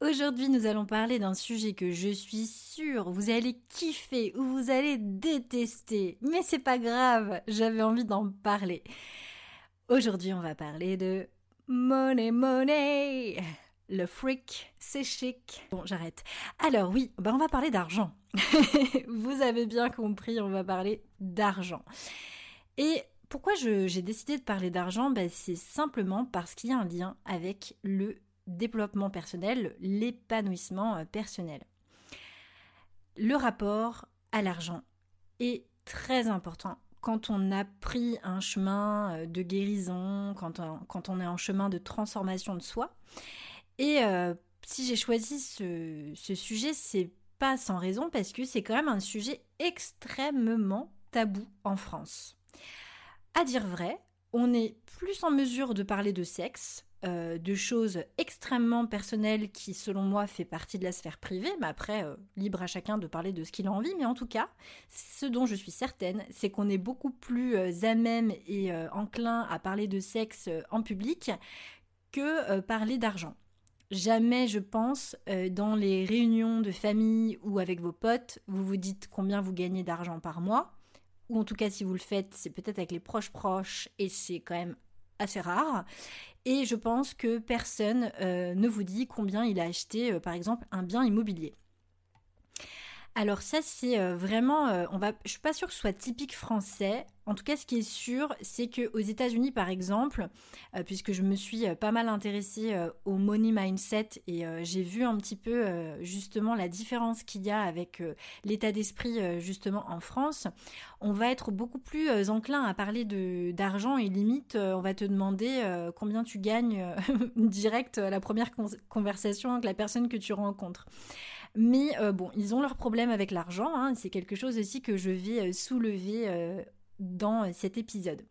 Aujourd'hui nous allons parler d'un sujet que je suis sûre vous allez kiffer ou vous allez détester, mais c'est pas grave, j'avais envie d'en parler. Aujourd'hui on va parler de money money. Le fric, c'est chic. Bon, j'arrête. Alors oui, ben on va parler d'argent. vous avez bien compris, on va parler d'argent. Et pourquoi j'ai décidé de parler d'argent? Ben, C'est simplement parce qu'il y a un lien avec le développement personnel, l'épanouissement euh, personnel. Le rapport à l'argent est très important quand on a pris un chemin euh, de guérison, quand on, est en chemin de transformation de soi. Et euh, si j'ai choisi ce, ce sujet, c'est pas sans raison parce que c'est quand même un sujet extrêmement tabou en France. À dire vrai, on est plus en mesure de parler de sexe, euh, de choses extrêmement personnelles qui, selon moi, fait partie de la sphère privée, mais après, euh, libre à chacun de parler de ce qu'il a envie, mais en tout cas, ce dont je suis certaine, c'est qu'on est beaucoup plus euh, à même et enclin à parler de sexe en public que parler d'argent. Jamais, je pense, dans les réunions de famille ou avec vos potes, vous vous dites combien vous gagnez d'argent par mois ou en tout cas si vous le faites, c'est peut-être avec les proches proches et c'est quand même assez rare. Et je pense que personne euh, ne vous dit combien il a acheté, euh, par exemple, un bien immobilier. Alors ça c'est euh, vraiment, on va, je suis pas sûre que ce soit typique français. En tout cas, ce qui est sûr, c'est que aux États-Unis, par exemple, euh, puisque je me suis euh, pas mal intéressée euh, au money mindset et j'ai vu un petit peu justement la différence qu'il y a avec l'état d'esprit justement en France, on va être beaucoup plus enclin à parler de d'argent et limite, on va te demander combien tu gagnes direct à la première conversation avec la personne que tu rencontres. Mais bon, ils ont leurs problèmes avec l'argent. Hein, c'est quelque chose aussi que je vais soulever dans cet épisode.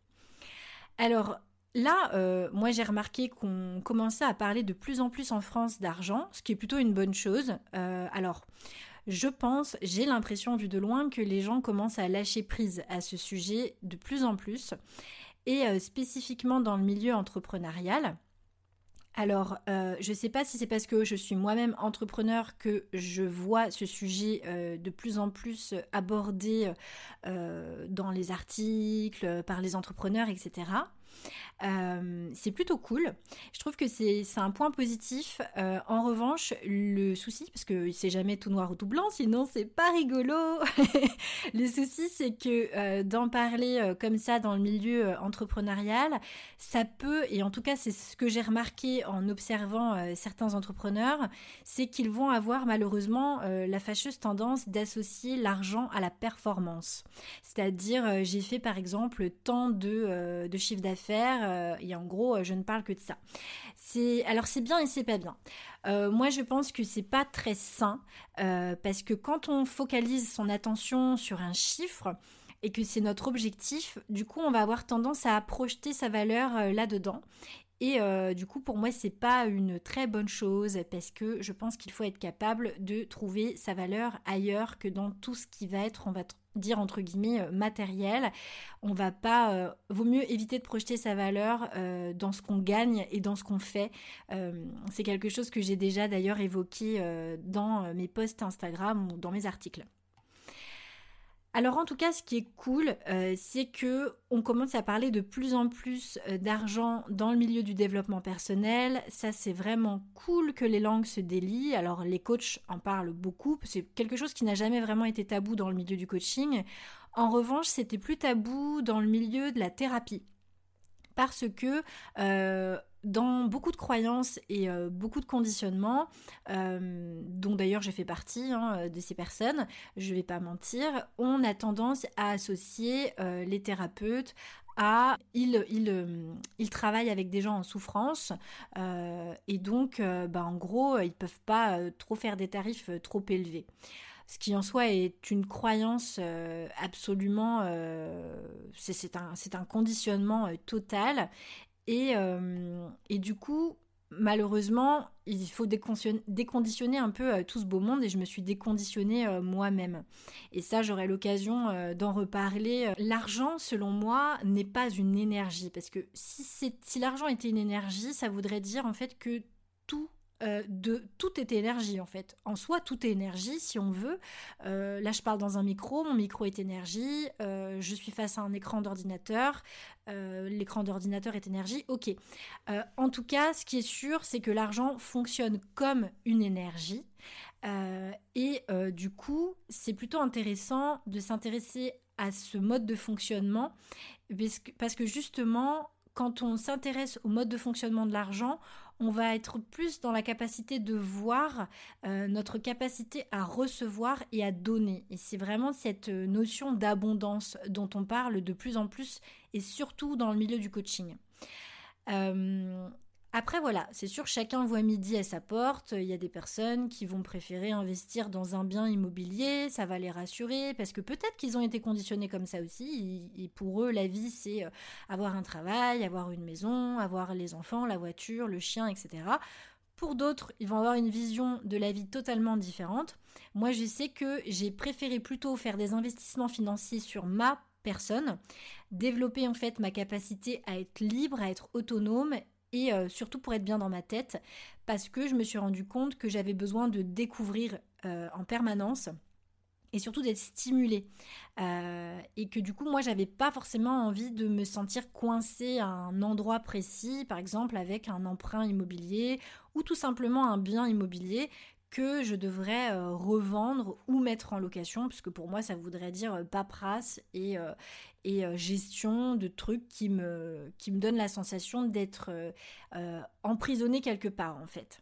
Alors là, euh, moi j'ai remarqué qu'on commençait à parler de plus en plus en France d'argent, ce qui est plutôt une bonne chose. Euh, alors, je pense, j'ai l'impression vu de loin que les gens commencent à lâcher prise à ce sujet de plus en plus, et euh, spécifiquement dans le milieu entrepreneurial. Alors, euh, je ne sais pas si c'est parce que je suis moi-même entrepreneur que je vois ce sujet euh, de plus en plus abordé euh, dans les articles, par les entrepreneurs, etc. Euh, c'est plutôt cool. Je trouve que c'est un point positif. Euh, en revanche, le souci, parce que c'est jamais tout noir ou tout blanc, sinon c'est pas rigolo. le souci, c'est que euh, d'en parler comme ça dans le milieu entrepreneurial, ça peut, et en tout cas c'est ce que j'ai remarqué en observant certains entrepreneurs, c'est qu'ils vont avoir malheureusement la fâcheuse tendance d'associer l'argent à la performance. C'est-à-dire, j'ai fait par exemple tant de, de chiffre d'affaires faire euh, et en gros euh, je ne parle que de ça. C'est alors c'est bien et c'est pas bien. Euh, moi je pense que c'est pas très sain parce que quand on focalise son attention sur un chiffre et que c'est notre objectif, du coup on va avoir tendance à projeter sa valeur là-dedans et du coup, pour moi, c'est pas une très bonne chose parce que je pense qu'il faut être capable de trouver sa valeur ailleurs que dans tout ce qui va être, on va dire entre guillemets euh, matériel. On va pas, euh, vaut mieux éviter de projeter sa valeur euh, dans ce qu'on gagne et dans ce qu'on fait. c'est quelque chose que j'ai déjà d'ailleurs évoqué dans mes posts Instagram ou dans mes articles. Alors en tout cas, ce qui est cool, euh, c'est que on commence à parler de plus en plus euh, d'argent dans le milieu du développement personnel. Ça, c'est vraiment cool que les langues se délient. Alors les coachs en parlent beaucoup. C'est quelque chose qui n'a jamais vraiment été tabou dans le milieu du coaching. En revanche, c'était plus tabou dans le milieu de la thérapie parce que euh, dans beaucoup de croyances et euh, beaucoup de conditionnements, euh, dont d'ailleurs j'ai fait partie hein, de ces personnes, je ne vais pas mentir, on a tendance à associer les thérapeutes à ils, ils, travaillent avec des gens en souffrance et donc bah, en gros ils peuvent pas trop faire des tarifs trop élevés ce qui en soi est une croyance euh, absolument, euh, c'est un, un, conditionnement euh, total. Et, et, du coup, malheureusement, il faut déconditionner un peu tout ce beau monde et je me suis déconditionnée moi-même. Et ça, j'aurai l'occasion d'en reparler. L'argent, selon moi, n'est pas une énergie parce que si, si l'argent était une énergie, ça voudrait dire en fait que tout euh, de tout est énergie en fait. En soi, tout est énergie si on veut. Euh, là, je parle dans un micro, mon micro est énergie. Euh, je suis face à un écran d'ordinateur. L'écran d'ordinateur est énergie. Ok. en tout cas, ce qui est sûr, c'est que l'argent fonctionne comme une énergie. et du coup, c'est plutôt intéressant de s'intéresser à ce mode de fonctionnement parce que justement, quand on s'intéresse au mode de fonctionnement de l'argent, on va être plus dans la capacité de voir euh, notre capacité à recevoir et à donner. Et c'est vraiment cette euh, notion d'abondance dont on parle de plus en plus et surtout dans le milieu du coaching. Euh, après voilà, c'est sûr, chacun voit midi à sa porte. Il y a des personnes qui vont préférer investir dans un bien immobilier, ça va les rassurer parce que peut-être qu'ils ont été conditionnés comme ça aussi. Et pour eux, la vie, c'est euh, avoir un travail, avoir une maison, avoir les enfants, la voiture, le chien, etc. Pour d'autres, ils vont avoir une vision de la vie totalement différente. Moi, je sais que j'ai préféré plutôt faire des investissements financiers sur ma personne, développer en fait ma capacité à être libre, à être autonome et euh, surtout pour être bien dans ma tête parce que je me suis rendu compte que j'avais besoin de découvrir euh, en permanence et surtout d'être stimulée. Euh, et que du coup moi j'avais pas forcément envie de me sentir coincée à un endroit précis par exemple avec un emprunt immobilier ou tout simplement un bien immobilier que je devrais euh, revendre ou mettre en location, puisque pour moi ça voudrait dire euh, paperasse et, euh, et gestion de trucs qui me, qui me donnent la sensation d'être emprisonnée quelque part en fait.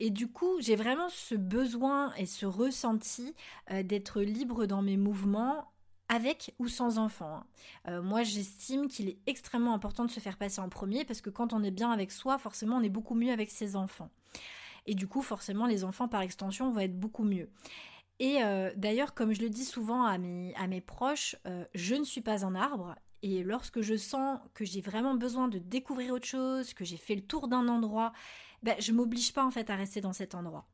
Et du coup j'ai vraiment ce besoin et ce ressenti d'être libre dans mes mouvements avec ou sans enfant. Hein. moi, j'estime qu'il est extrêmement important de se faire passer en premier parce que quand on est bien avec soi, forcément, on est beaucoup mieux avec ses enfants. Et du coup, forcément, les enfants, par extension, vont être beaucoup mieux. Et euh, d'ailleurs, comme je le dis souvent à mes, à mes proches, euh, je ne suis pas un arbre. Et lorsque je sens que j'ai vraiment besoin de découvrir autre chose, que j'ai fait le tour d'un endroit, ben, je m'oblige pas en fait à rester dans cet endroit.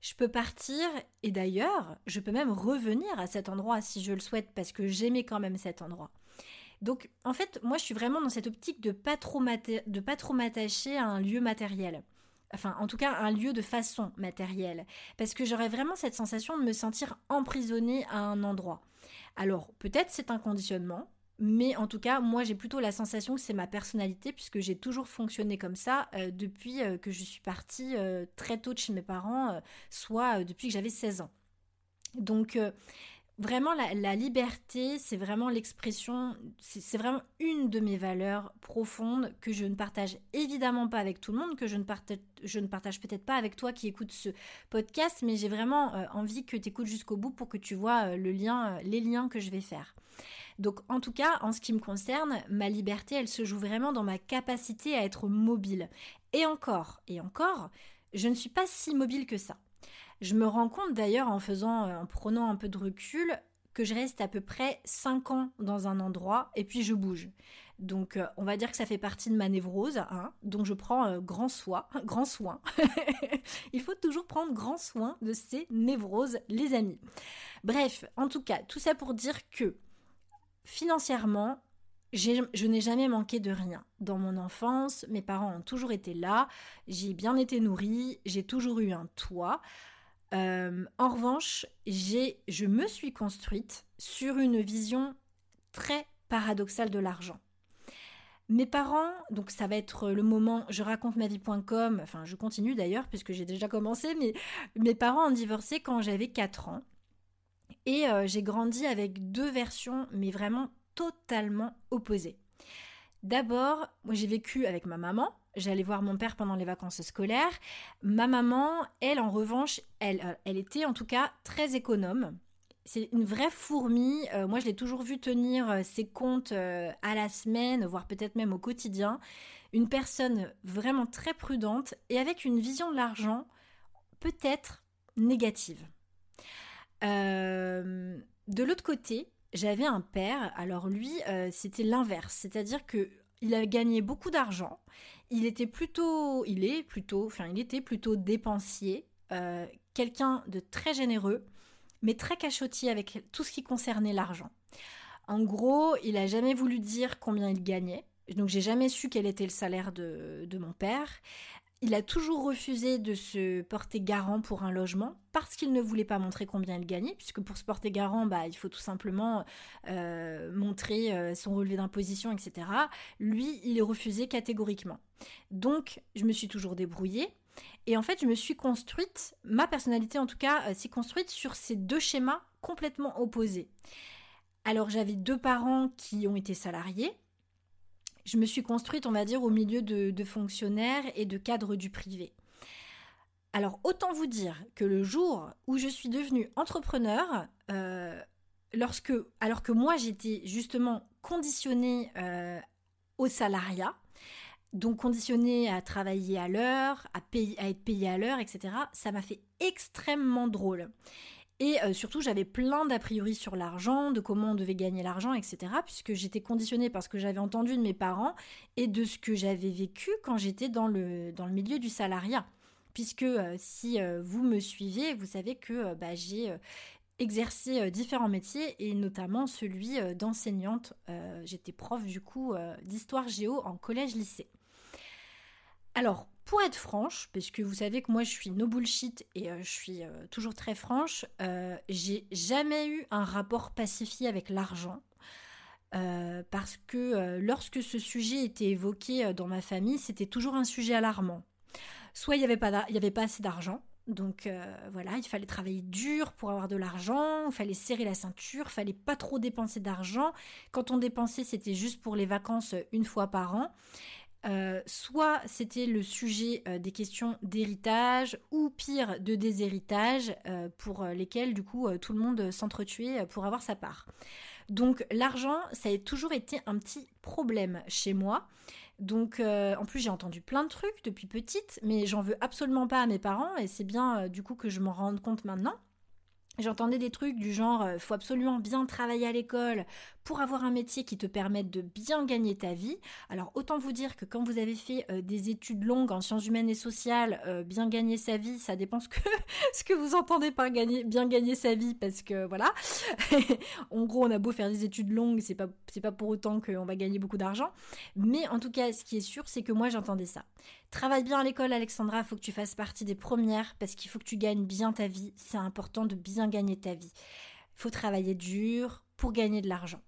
Je peux partir et d'ailleurs, je peux même revenir à cet endroit si je le souhaite parce que j'aimais quand même cet endroit. Donc en fait, moi je suis vraiment dans cette optique de pas trop de pas trop m'attacher à un lieu matériel enfin en tout cas un lieu de façon matérielle, parce que j'aurais vraiment cette sensation de me sentir emprisonnée à un endroit. Alors peut-être c'est un conditionnement, mais en tout cas moi j'ai plutôt la sensation que c'est ma personnalité, puisque j'ai toujours fonctionné comme ça euh, depuis euh, que je suis partie euh, très tôt de chez mes parents, soit depuis que j'avais 16 ans. Donc Vraiment, la, liberté, c'est vraiment l'expression, c'est vraiment une de mes valeurs profondes que je ne partage évidemment pas avec tout le monde, que je ne partage, peut-être pas avec toi qui écoutes ce podcast, mais j'ai vraiment euh, envie que tu écoutes jusqu'au bout pour que tu vois euh, le lien, euh, les liens que je vais faire. Donc, en tout cas, en ce qui me concerne, ma liberté, elle se joue vraiment dans ma capacité à être mobile. Et encore, et encore, je ne suis pas si mobile que ça. Je me rends compte d'ailleurs en faisant, euh, en prenant un peu de recul, que je reste à peu près 5 ans dans un endroit et puis je bouge. Donc euh, on va dire que ça fait partie de ma névrose, hein, dont je prends euh, grand soin, grand soin. Il faut toujours prendre grand soin de ces névroses, les amis. Bref, en tout cas, tout ça pour dire que financièrement, je n'ai jamais manqué de rien. Dans mon enfance, mes parents ont toujours été là, j'ai bien été nourrie, j'ai toujours eu un toit. En revanche, j'ai, je me suis construite sur une vision très paradoxale de l'argent. Mes parents, donc ça va être le moment, je raconte ma vie.com, enfin je continue d'ailleurs puisque j'ai déjà commencé, mais mes parents ont divorcé quand j'avais 4 ans. Et euh, j'ai grandi avec deux versions, mais vraiment totalement opposées. D'abord, moi j'ai vécu avec ma maman, j'allais voir mon père pendant les vacances scolaires. Ma maman, elle en revanche, elle, euh, elle était en tout cas très économe c'est une vraie fourmi. Euh, moi, je l'ai toujours vu tenir euh, ses comptes à la semaine, voire peut-être même au quotidien. Une personne vraiment très prudente et avec une vision de l'argent peut-être négative. de l'autre côté, j'avais un père. Alors lui, c'était l'inverse, c'est-à-dire que il a gagné beaucoup d'argent. Il était plutôt, il est plutôt, enfin, il était plutôt dépensier, quelqu'un de très généreux mais très cachotier avec tout ce qui concernait l'argent. En gros, il a jamais voulu dire combien il gagnait. Donc j'ai jamais su quel était le salaire de, mon père. Il a toujours refusé de se porter garant pour un logement parce qu'il ne voulait pas montrer combien il gagnait, puisque pour se porter garant, bah, il faut tout simplement euh, montrer euh, son relevé d'imposition, etc. Lui, il est refusé catégoriquement. Donc, je me suis toujours débrouillée. Et en fait, je me suis construite, ma personnalité en tout cas, euh, s'est construite sur ces deux schémas complètement opposés. Alors j'avais deux parents qui ont été salariés. Je me suis construite, on va dire, au milieu de, fonctionnaires et de cadres du privé. Alors autant vous dire que le jour où je suis devenue entrepreneur, euh, alors que moi j'étais justement conditionnée euh, au salariat, donc conditionné à travailler à l'heure, à, être payé à l'heure, etc. Ça m'a fait extrêmement drôle. Et euh, surtout, j'avais plein d'a priori sur l'argent, de comment on devait gagner l'argent, etc. Puisque j'étais conditionnée par ce que j'avais entendu de mes parents et de ce que j'avais vécu quand j'étais dans le, dans le milieu du salariat. Puisque euh, si euh, vous me suivez, vous savez que bah, j'ai exercé différents métiers et notamment celui d'enseignante. J'étais prof du coup d'histoire géo en collège-lycée. Alors, pour être franche, parce que vous savez que moi je suis no bullshit et euh, je suis euh, toujours très franche, euh, j'ai jamais eu un rapport pacifié avec l'argent. parce que lorsque ce sujet était évoqué dans ma famille, c'était toujours un sujet alarmant. Soit il n'y avait, avait pas assez d'argent, donc voilà, il fallait travailler dur pour avoir de l'argent, il fallait serrer la ceinture, il fallait pas trop dépenser d'argent. Quand on dépensait, c'était juste pour les vacances une fois par an. Euh, soit c'était le sujet euh, des questions d'héritage ou pire de déshéritage euh, pour lesquels du coup tout le monde s'entretuait pour avoir sa part. Donc l'argent, ça a toujours été un petit problème chez moi. Donc en plus j'ai entendu plein de trucs depuis petite, mais j'en veux absolument pas à mes parents et c'est bien du coup que je m'en rende compte maintenant. J'entendais des trucs du genre il faut absolument bien travailler à l'école pour avoir un métier qui te permette de bien gagner ta vie. Alors autant vous dire que quand vous avez fait euh, des études longues en sciences humaines et sociales, euh, bien gagner sa vie, ça dépend ce que, ce que vous entendez par gagner, bien gagner sa vie, parce que voilà. en gros, on a beau faire des études longues, c'est pas, c'est pas pour autant qu'on va gagner beaucoup d'argent. Mais en tout cas, ce qui est sûr, c'est que moi j'entendais ça. Travaille bien à l'école, Alexandra, faut que tu fasses partie des premières, parce qu'il faut que tu gagnes bien ta vie. C'est important de bien gagner ta vie. Faut travailler dur pour gagner de l'argent.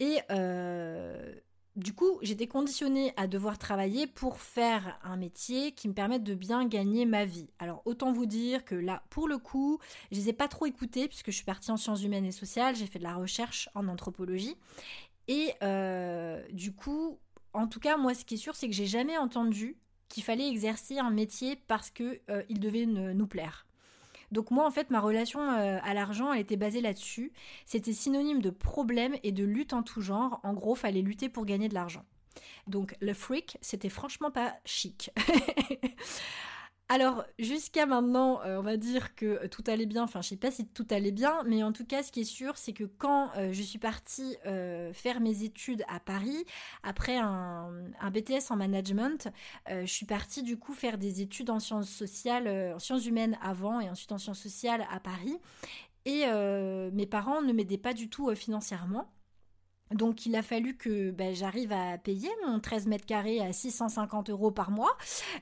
Et euh, du coup, j'étais conditionnée à devoir travailler pour faire un métier qui me permette de bien gagner ma vie. Alors autant vous dire que là, pour le coup, je les ai pas trop écoutés puisque je suis partie en sciences humaines et sociales, j'ai fait de la recherche en anthropologie. Et euh, du coup, en tout cas, moi, ce qui est sûr, c'est que j'ai jamais entendu qu'il fallait exercer un métier parce que euh, il devait nous plaire. Donc moi, en fait, ma relation euh, à l'argent, était basée là-dessus. C'était synonyme de problème et de lutte en tout genre. En gros, fallait lutter pour gagner de l'argent. Donc le freak, c'était franchement pas chic. Alors, jusqu'à maintenant, euh, on va dire que tout allait bien. Enfin, je sais pas si tout allait bien, mais en tout cas, ce qui est sûr, c'est que quand euh, je suis partie euh, faire mes études à Paris, après un, BTS en management, je suis partie du coup faire des études en sciences sociales, en sciences humaines avant et ensuite en sciences sociales à Paris. Et mes parents ne m'aidaient pas du tout financièrement. Donc il a fallu que ben, j'arrive à payer mon 13 mètres carrés à 650 euros par mois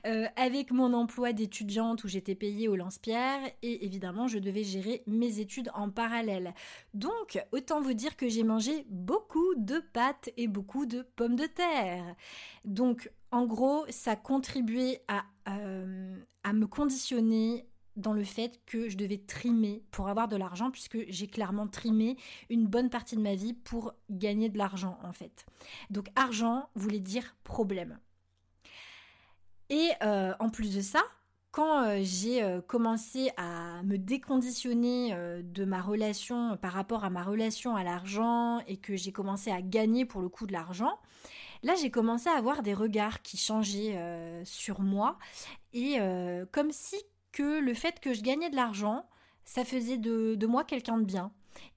euh, avec mon emploi d'étudiante où j'étais payée au lance-pierre et évidemment je devais gérer mes études en parallèle. Donc autant vous dire que j'ai mangé beaucoup de pâtes et beaucoup de pommes de terre. Donc en gros ça contribuait à, euh, à me conditionner dans le fait que je devais trimer pour avoir de l'argent, puisque j'ai clairement trimé une bonne partie de ma vie pour gagner de l'argent en fait. Donc argent voulait dire problème. Et euh, en plus de ça, quand euh, j'ai euh, commencé à me déconditionner de ma relation par rapport à ma relation à l'argent et que j'ai commencé à gagner pour le coup de l'argent, là j'ai commencé à avoir des regards qui changeaient sur moi et comme si que le fait que je gagnais de l'argent, ça faisait de, moi quelqu'un de bien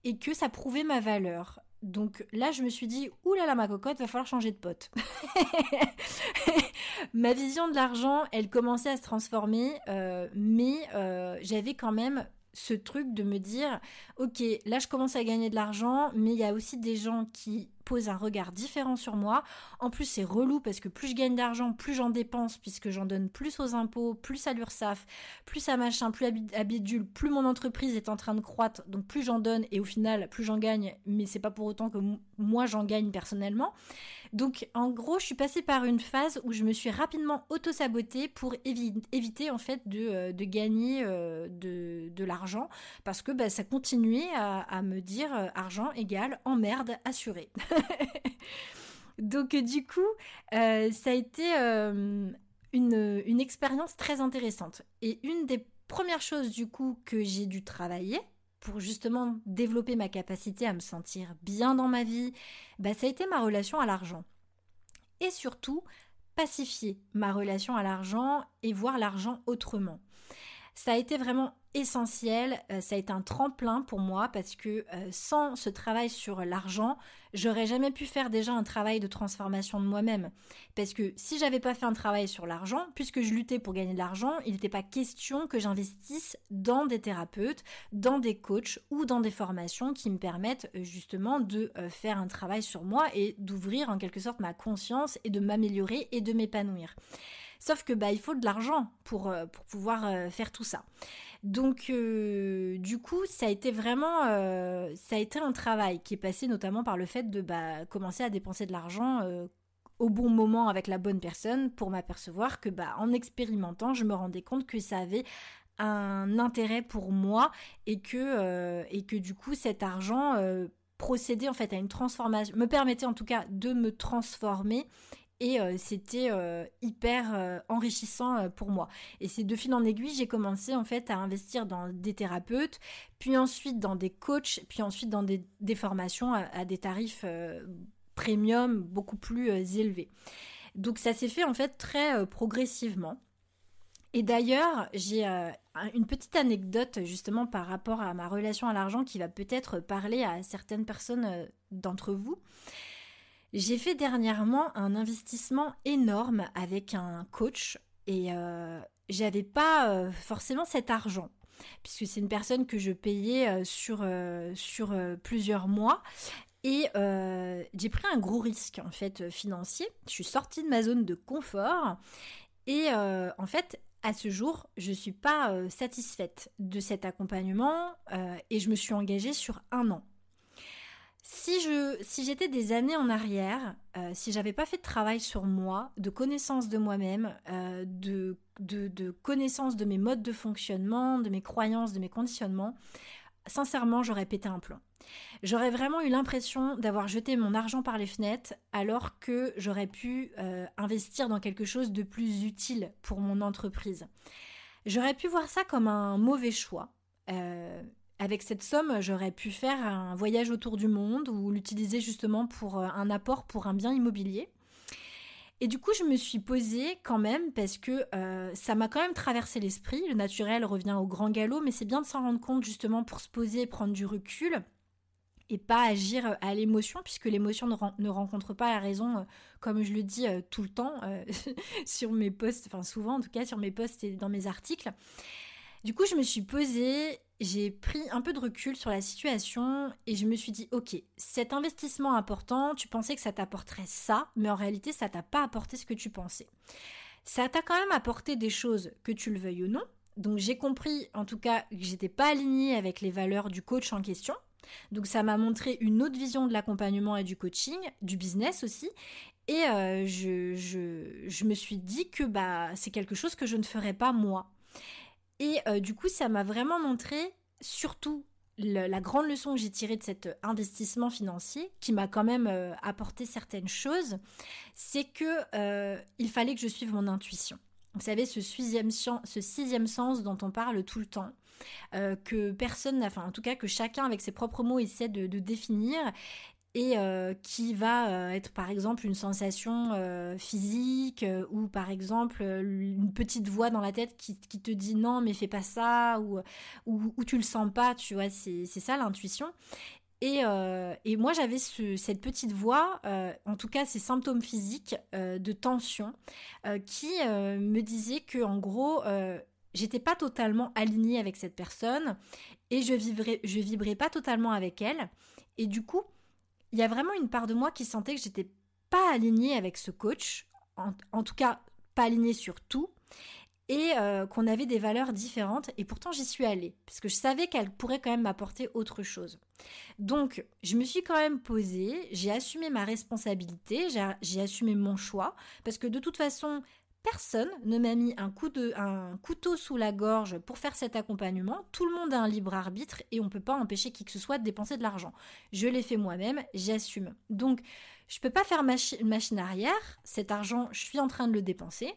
et que ça prouvait ma valeur. Donc là, je me suis dit, oulala ma cocotte, va falloir changer de pote. ma vision de l'argent, elle commençait à se transformer, euh, mais euh, j'avais quand même ce truc de me dire, ok, là je commence à gagner de l'argent, mais il y a aussi des gens qui pose un regard différent sur moi. En plus, c'est relou parce que plus je gagne d'argent, plus j'en dépense puisque j'en donne plus aux impôts, plus à l'URSSAF, plus à machin, plus à bidule, plus mon entreprise est en train de croître, donc plus j'en donne et au final, plus j'en gagne, mais c'est pas pour autant que moi j'en gagne personnellement. Donc en gros, je suis passée par une phase où je me suis rapidement auto-sabotée pour éviter en fait de, euh, gagner euh, de, l'argent parce que bah, ça continuait à, me dire euh, argent égale emmerde assurée. Donc du coup, ça a été une, une expérience très intéressante. Et une des premières choses du coup que j'ai dû travailler pour justement développer ma capacité à me sentir bien dans ma vie, bah, ça a été ma relation à l'argent. Et surtout, pacifier ma relation à l'argent et voir l'argent autrement. Ça a été vraiment essentiel, euh, ça a été un tremplin pour moi parce que euh, sans ce travail sur l'argent, j'aurais jamais pu faire déjà un travail de transformation de moi-même. Parce que si j'avais pas fait un travail sur l'argent, puisque je luttais pour gagner de l'argent, il n'était pas question que j'investisse dans des thérapeutes, dans des coachs ou dans des formations qui me permettent euh, justement de faire un travail sur moi et d'ouvrir en quelque sorte ma conscience et de m'améliorer et de m'épanouir. Sauf que bah il faut de l'argent pour, pour pouvoir faire tout ça. Donc euh, du coup, ça a été vraiment, euh, ça a été un travail qui est passé notamment par le fait de bah, commencer à dépenser de l'argent euh, au bon moment avec la bonne personne pour m'apercevoir que bah, en expérimentant, je me rendais compte que ça avait un intérêt pour moi et que, et que du coup cet argent procédait en fait à une transformation, me permettait en tout cas de me transformer et euh, c'était euh, hyper euh, enrichissant pour moi. Et c'est de fil en aiguille, j'ai commencé en fait à investir dans des thérapeutes, puis ensuite dans des coachs, puis ensuite dans des, formations à, des tarifs premium beaucoup plus élevés. Donc ça s'est fait en fait très progressivement. Et d'ailleurs, j'ai une petite anecdote justement par rapport à ma relation à l'argent qui va peut-être parler à certaines personnes d'entre vous. J'ai fait dernièrement un investissement énorme avec un coach et euh, j'avais pas euh, forcément cet argent puisque c'est une personne que je payais euh, sur, sur plusieurs mois. Et j'ai pris un gros risque en fait financier. Je suis sortie de ma zone de confort et en fait à ce jour, je ne suis pas satisfaite de cet accompagnement et je me suis engagée sur un an. Si je, si j'étais des années en arrière, euh, si j'avais pas fait de travail sur moi, de connaissance de moi-même, euh, de, de, de connaissance de mes modes de fonctionnement, de mes croyances, de mes conditionnements, sincèrement, j'aurais pété un plomb. J'aurais vraiment eu l'impression d'avoir jeté mon argent par les fenêtres alors que j'aurais pu euh, investir dans quelque chose de plus utile pour mon entreprise. J'aurais pu voir ça comme un mauvais choix. Euh, avec cette somme, j'aurais pu faire un voyage autour du monde ou l'utiliser justement pour euh, un apport pour un bien immobilier. Et du coup, je me suis posée quand même parce que euh, ça m'a quand même traversé l'esprit. Le naturel revient au grand galop, mais c'est bien de s'en rendre compte justement pour se poser et prendre du recul et pas agir à l'émotion puisque l'émotion ne, rencontre pas la raison euh, comme je le dis tout le temps sur mes posts, enfin souvent en tout cas sur mes posts et dans mes articles. Du coup, je me suis posée j'ai pris un peu de recul sur la situation et je me suis dit, ok, cet investissement important, tu pensais que ça t'apporterait ça, mais en réalité, ça t'a pas apporté ce que tu pensais. Ça t'a quand même apporté des choses, que tu le veuilles ou non. Donc j'ai compris, en tout cas, que j'étais pas alignée avec les valeurs du coach en question. Donc ça m'a montré une autre vision de l'accompagnement et du coaching, du business aussi. Et euh, je, je, me suis dit que bah, c'est quelque chose que je ne ferais pas moi. Et euh, du coup, ça m'a vraiment montré, surtout la grande leçon que j'ai tirée de cet investissement financier, qui m'a quand même euh, apporté certaines choses, c'est que il fallait que je suive mon intuition. Vous savez, ce sixième, sens dont on parle tout le temps, que personne enfin en tout cas que chacun avec ses propres mots essaie de définir, et euh, qui va euh, être par exemple une sensation euh, physique ou par exemple une petite voix dans la tête qui, te dit non mais fais pas ça ou, ou, tu le sens pas, tu vois, c'est ça l'intuition. Et, et, moi j'avais cette petite voix, en tout cas ces symptômes physiques de tension, qui me disaient que en gros j'étais pas totalement alignée avec cette personne et je vivrais, je vibrais pas totalement avec elle. Et du coup, il y a vraiment une part de moi qui sentait que j'étais pas alignée avec ce coach, en, tout cas pas alignée sur tout, et euh, qu'on avait des valeurs différentes, et pourtant j'y suis allée, parce que je savais qu'elle pourrait quand même m'apporter autre chose. Donc je me suis quand même posée, j'ai assumé ma responsabilité, j'ai assumé mon choix, parce que de toute façon, Personne ne m'a mis un, couteau sous la gorge pour faire cet accompagnement. Tout le monde a un libre arbitre et on ne peut pas empêcher qui que ce soit de dépenser de l'argent. Je l'ai fait moi-même, j'assume. Donc, je ne peux pas faire machine arrière. Cet argent, je suis en train de le dépenser.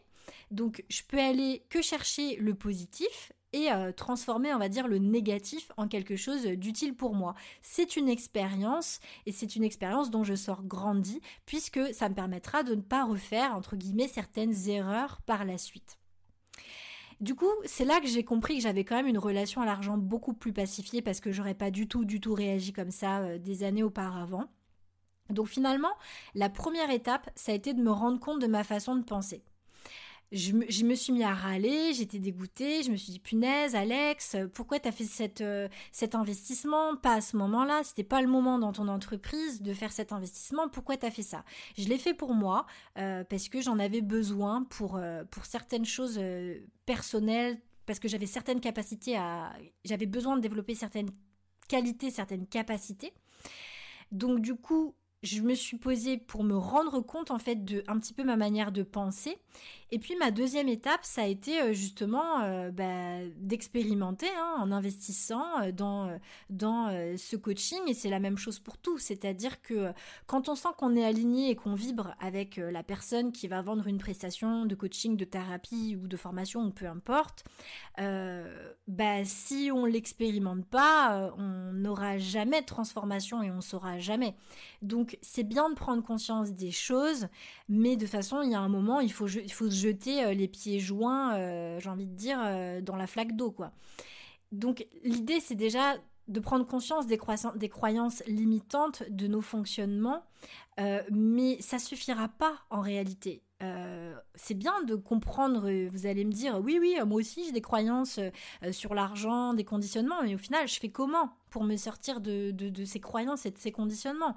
Donc, je peux aller que chercher le positif et euh, transformer, on va dire, le négatif en quelque chose d'utile pour moi. C'est une expérience et c'est une expérience dont je sors grandi puisque ça me permettra de ne pas refaire, entre guillemets, certaines erreurs par la suite. Du coup, c'est là que j'ai compris que j'avais quand même une relation à l'argent beaucoup plus pacifiée parce que j'aurais pas du tout, du tout réagi comme ça euh, des années auparavant. Donc finalement, la première étape, ça a été de me rendre compte de ma façon de penser je me, suis mis à râler, j'étais dégoûtée, je me suis dit punaise Alex, pourquoi t'as fait cette, euh, cet investissement Pas à ce moment-là, c'était pas le moment dans ton entreprise de faire cet investissement, pourquoi t'as fait ça? Je l'ai fait pour moi, euh, parce que j'en avais besoin pour, euh, pour certaines choses personnelles, parce que j'avais certaines capacités à... J'avais besoin de développer certaines qualités, certaines capacités. Donc du coup, je me suis posée pour me rendre compte en fait de un petit peu ma manière de penser. Et puis ma deuxième étape, ça a été euh, justement euh, bah, d'expérimenter hein, en investissant euh, dans, dans ce coaching. Et c'est la même chose pour tout. C'est-à-dire que quand on sent qu'on est aligné et qu'on vibre avec la personne qui va vendre une prestation de coaching, de thérapie ou de formation ou peu importe, bah, si on l'expérimente pas, on n'aura jamais de transformation et on saura jamais. Donc c'est bien de prendre conscience des choses, mais de façon, il y a un moment, il faut, il faut jeter euh, les pieds joints, euh, j'ai envie de dire, euh, dans la flaque d'eau, quoi. Donc l'idée, c'est déjà de prendre conscience des, croyances limitantes de nos fonctionnements, mais ça suffira pas en réalité. c'est bien de comprendre, vous allez me dire, oui, oui, moi aussi j'ai des croyances sur l'argent, des conditionnements, mais au final, je fais comment pour me sortir de ces croyances et de ces conditionnements?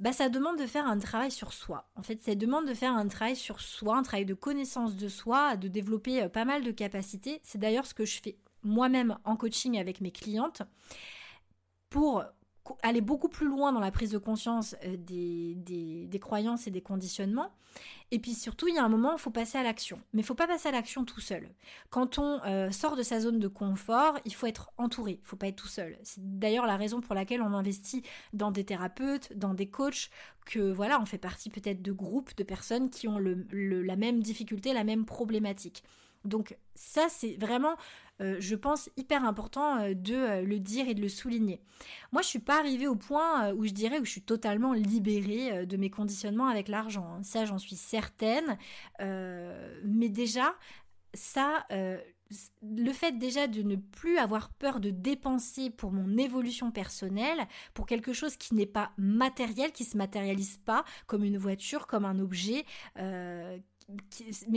Bah, ça demande de faire un travail sur soi. En fait, ça demande de faire un travail sur soi, un travail de connaissance de soi, de développer euh, pas mal de capacités. C'est d'ailleurs ce que je fais moi-même en coaching avec mes clientes pour aller beaucoup plus loin dans la prise de conscience euh, des, des, croyances et des conditionnements. Et puis surtout, il y a un moment, il faut passer à l'action. Mais il faut pas passer à l'action tout seul. Quand on euh, sort de sa zone de confort, il faut être entouré. Il faut pas être tout seul. C'est d'ailleurs la raison pour laquelle on investit dans des thérapeutes, dans des coachs, que voilà, on fait partie peut-être de groupes de personnes qui ont le, la même difficulté, la même problématique. Donc ça, c'est vraiment, euh, je pense, hyper important euh, de euh, le dire et de le souligner. Moi, je suis pas arrivée au point où je dirais où je suis totalement libérée de mes conditionnements avec l'argent. Hein. Ça, j'en suis certaine. mais déjà, ça, le fait déjà de ne plus avoir peur de dépenser pour mon évolution personnelle, pour quelque chose qui n'est pas matériel, qui se matérialise pas comme une voiture, comme un objet, mais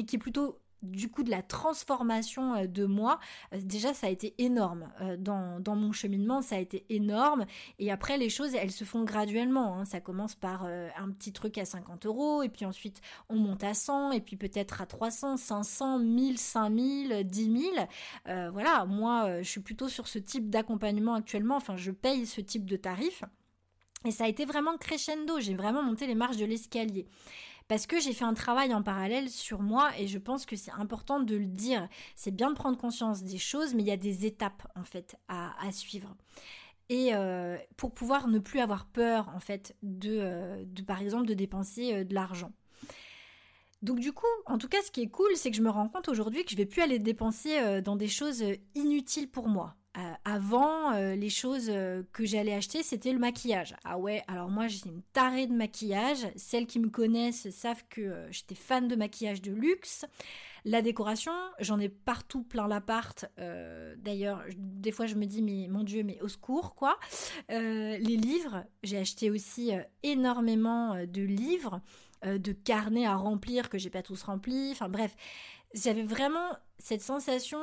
qui est plutôt du coup de la transformation euh, de moi, euh, déjà ça a été énorme. Euh, dans, dans, mon cheminement, ça a été énorme. Et après, les choses, elles se font graduellement. Hein. Ça commence par un petit truc à 50 euros, et puis ensuite on monte à 100, et puis peut-être à 300, 500, 1000, 5000, 10 000. voilà, moi, je suis plutôt sur ce type d'accompagnement actuellement. Enfin, je paye ce type de tarif. Et ça a été vraiment crescendo, j'ai vraiment monté les marches de l'escalier parce que j'ai fait un travail en parallèle sur moi et je pense que c'est important de le dire. C'est bien de prendre conscience des choses, mais il y a des étapes en fait à, suivre. Et euh, pour pouvoir ne plus avoir peur en fait de, euh, par exemple de dépenser euh, de l'argent. Donc du coup, en tout cas, ce qui est cool, c'est que je me rends compte aujourd'hui que je vais plus aller dépenser dans des choses inutiles pour moi. Euh, avant, euh, les choses euh, que j'allais acheter, c'était le maquillage. Ah ouais, alors moi j'ai une tarée de maquillage. Celles qui me connaissent savent que j'étais fan de maquillage de luxe. La décoration, j'en ai partout plein l'appart. D'ailleurs, des fois je me dis, mais mon Dieu, mais au secours, quoi. les livres, j'ai acheté aussi énormément de livres, de carnets à remplir que j'ai pas tous remplis. Enfin bref, j'avais vraiment cette sensation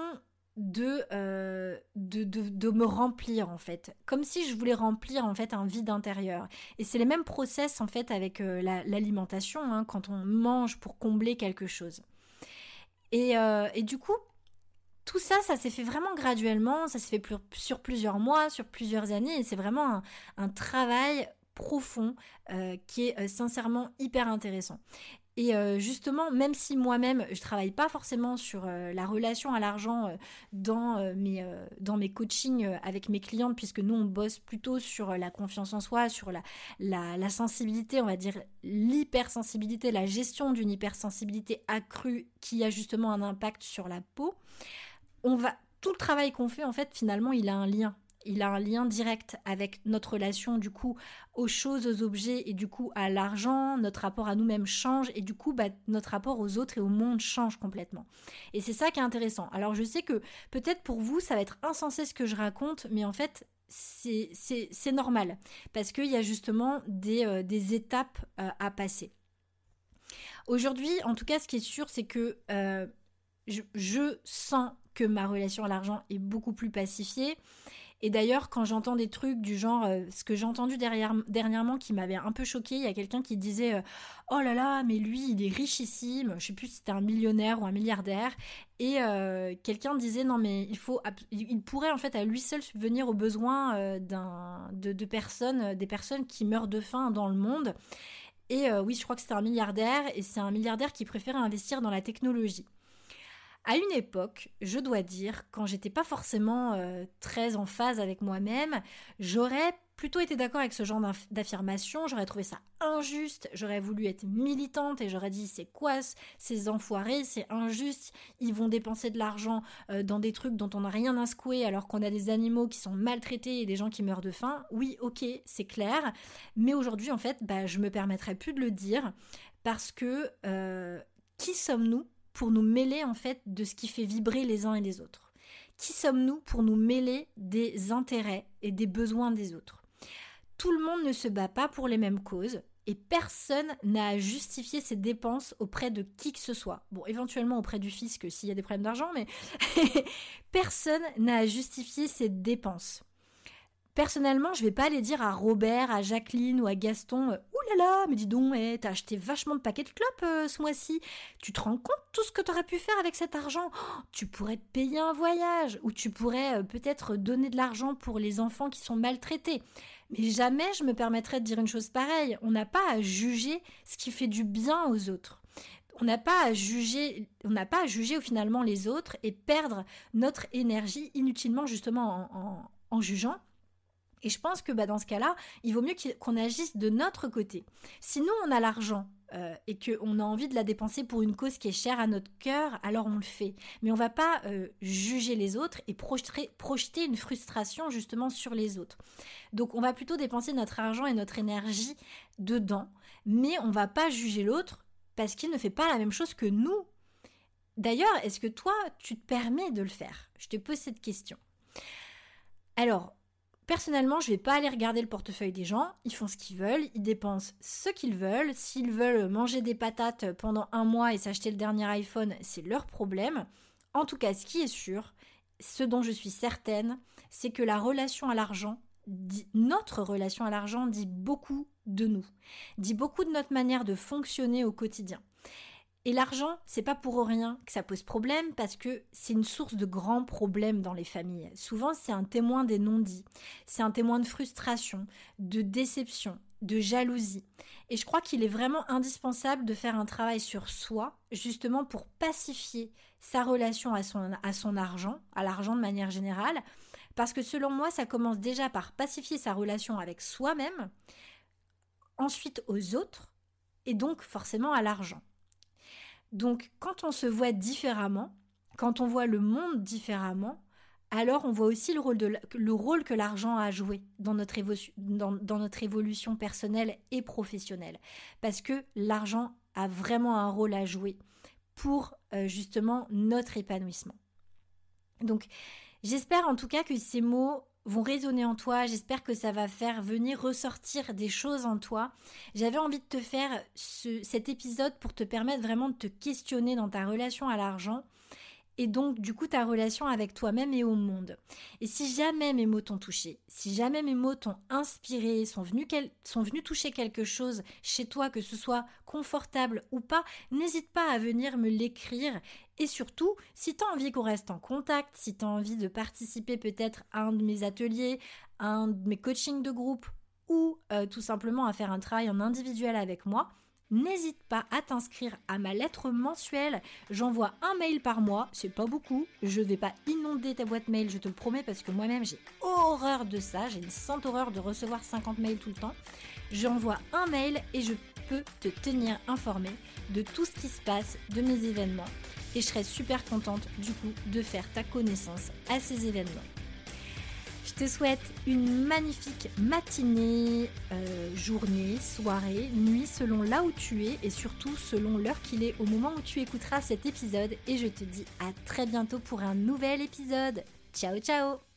euh, de, de, me remplir en fait, comme si je voulais remplir en fait un vide intérieur. Et c'est les mêmes process en fait avec euh, l'alimentation, hein, quand on mange pour combler quelque chose. Et, euh, et du coup, tout ça, ça s'est fait vraiment graduellement, ça s'est fait sur plusieurs mois, sur plusieurs années, et c'est vraiment un, travail profond qui est sincèrement hyper intéressant. Et euh, justement, même si moi-même, je travaille pas forcément sur euh, la relation à l'argent euh, dans, mes, dans coachings avec mes clientes, puisque nous, on bosse plutôt sur la confiance en soi, sur la, la, sensibilité, on va dire l'hypersensibilité, la gestion d'une hypersensibilité accrue qui a justement un impact sur la peau. On va, tout le travail qu'on fait, en fait, finalement, il a un lien il a un lien direct avec notre relation du coup aux choses, aux objets et du coup à l'argent, notre rapport à nous-mêmes change et du coup bah, notre rapport aux autres et au monde change complètement. Et c'est ça qui est intéressant. Alors je sais que peut-être pour vous ça va être insensé ce que je raconte, mais en fait c'est normal parce qu'il y a justement des, euh, des étapes euh, à passer. Aujourd'hui, en tout cas, ce qui est sûr, c'est que euh, je, je, sens que ma relation à l'argent est beaucoup plus pacifiée et d'ailleurs, quand j'entends des trucs du genre, euh, ce que j'ai entendu dernièrement qui m'avait un peu choqué, il y a quelqu'un qui disait euh, Oh là là, mais lui, il est richissime. Je sais plus si c'était un millionnaire ou un milliardaire. Et euh, quelqu'un disait Non, mais il faut, il pourrait en fait à lui seul subvenir aux besoins de personnes, des personnes qui meurent de faim dans le monde. Et oui, je crois que c'était un milliardaire, et c'est un milliardaire qui préférait investir dans la technologie. À une époque, je dois dire, quand j'étais pas forcément euh, très en phase avec moi-même, j'aurais plutôt été d'accord avec ce genre d'affirmation, j'aurais trouvé ça injuste, j'aurais voulu être militante et j'aurais dit c'est quoi ces enfoirés, c'est injuste, ils vont dépenser de l'argent euh, dans des trucs dont on n'a rien à secouer alors qu'on a des animaux qui sont maltraités et des gens qui meurent de faim. Oui, ok, c'est clair, mais aujourd'hui en fait, bah, je me permettrai plus de le dire parce que euh, qui sommes-nous pour nous mêler en fait de ce qui fait vibrer les uns et les autres Qui sommes-nous pour nous mêler des intérêts et des besoins des autres? Tout le monde ne se bat pas pour les mêmes causes et personne n'a à justifier ses dépenses auprès de qui que ce soit. Bon, éventuellement auprès du fisc s'il y a des problèmes d'argent, mais personne n'a à justifier ses dépenses. Personnellement, je vais pas aller dire à Robert, à Jacqueline ou à Gaston euh, Ouh là là, mais dis donc, eh, t'as acheté vachement de paquets de clopes euh, ce mois-ci. Tu te rends compte tout ce que t'aurais pu faire avec cet argent? Oh, Tu pourrais te payer un voyage ou tu pourrais euh, peut-être donner de l'argent pour les enfants qui sont maltraités. Mais jamais je me permettrais de dire une chose pareille. On n'a pas à juger ce qui fait du bien aux autres on n'a pas à juger, on n'a pas à juger finalement les autres et perdre notre énergie inutilement justement en jugeant. Et je pense que bah, dans ce cas-là, il vaut mieux qu'on agisse de notre côté. Si nous, on a l'argent euh, et qu'on a envie de la dépenser pour une cause qui est chère à notre cœur, alors on le fait. Mais on va pas euh, juger les autres et projeter, projeter une frustration justement sur les autres. Donc on va plutôt dépenser notre argent et notre énergie dedans, mais on va pas juger l'autre parce qu'il ne fait pas la même chose que nous. D'ailleurs, est-ce que toi, tu te permets de le faire? Je te pose cette question. Alors, Personnellement, je vais pas aller regarder le portefeuille des gens. Ils font ce qu'ils veulent, ils dépensent ce qu'ils veulent. S'ils veulent manger des patates pendant un mois et s'acheter le dernier iPhone, c'est leur problème. En tout cas, ce qui est sûr, ce dont je suis certaine, c'est que la relation à l'argent, notre relation à l'argent dit beaucoup de nous, dit beaucoup de notre manière de fonctionner au quotidien. Et l'argent, c'est pas pour rien que ça pose problème parce que c'est une source de grands problèmes dans les familles. Souvent, c'est un témoin des non-dits, c'est un témoin de frustration, de déception, de jalousie. Et je crois qu'il est vraiment indispensable de faire un travail sur soi, justement pour pacifier sa relation à son, à son argent, à l'argent de manière générale, parce que selon moi, ça commence déjà par pacifier sa relation avec soi-même, ensuite aux autres, et donc forcément à l'argent. Donc quand on se voit différemment, quand on voit le monde différemment, alors on voit aussi le rôle, le rôle que l'argent a joué dans notre, dans, notre évolution personnelle et professionnelle. Parce que l'argent a vraiment un rôle à jouer pour euh, justement notre épanouissement. Donc j'espère en tout cas que ces mots vont résonner en toi. J'espère que ça va faire venir ressortir des choses en toi. J'avais envie de te faire cet épisode pour te permettre vraiment de te questionner dans ta relation à l'argent et donc du coup ta relation avec toi-même et au monde. Et si jamais mes mots t'ont touché, si jamais mes mots t'ont inspiré, sont venus, sont venus toucher quelque chose chez toi, que ce soit confortable ou pas, n'hésite pas à venir me l'écrire. Et surtout, si tu as envie qu'on reste en contact, si tu as envie de participer peut-être à un de mes ateliers, à un de mes coachings de groupe ou euh, tout simplement à faire un travail en individuel avec moi, n'hésite pas à t'inscrire à ma lettre mensuelle. J'envoie un mail par mois, c'est pas beaucoup. Je vais pas inonder ta boîte mail, je te le promets, parce que moi-même j'ai horreur de ça. J'ai une sainte horreur de recevoir 50 mails tout le temps. J'envoie un mail et je peux te tenir informé de tout ce qui se passe, de mes événements. Et je serai super contente du coup de faire ta connaissance à ces événements. Je te souhaite une magnifique matinée, euh, journée, soirée, nuit selon là où tu es et surtout selon l'heure qu'il est au moment où tu écouteras cet épisode. Et je te dis à très bientôt pour un nouvel épisode. Ciao ciao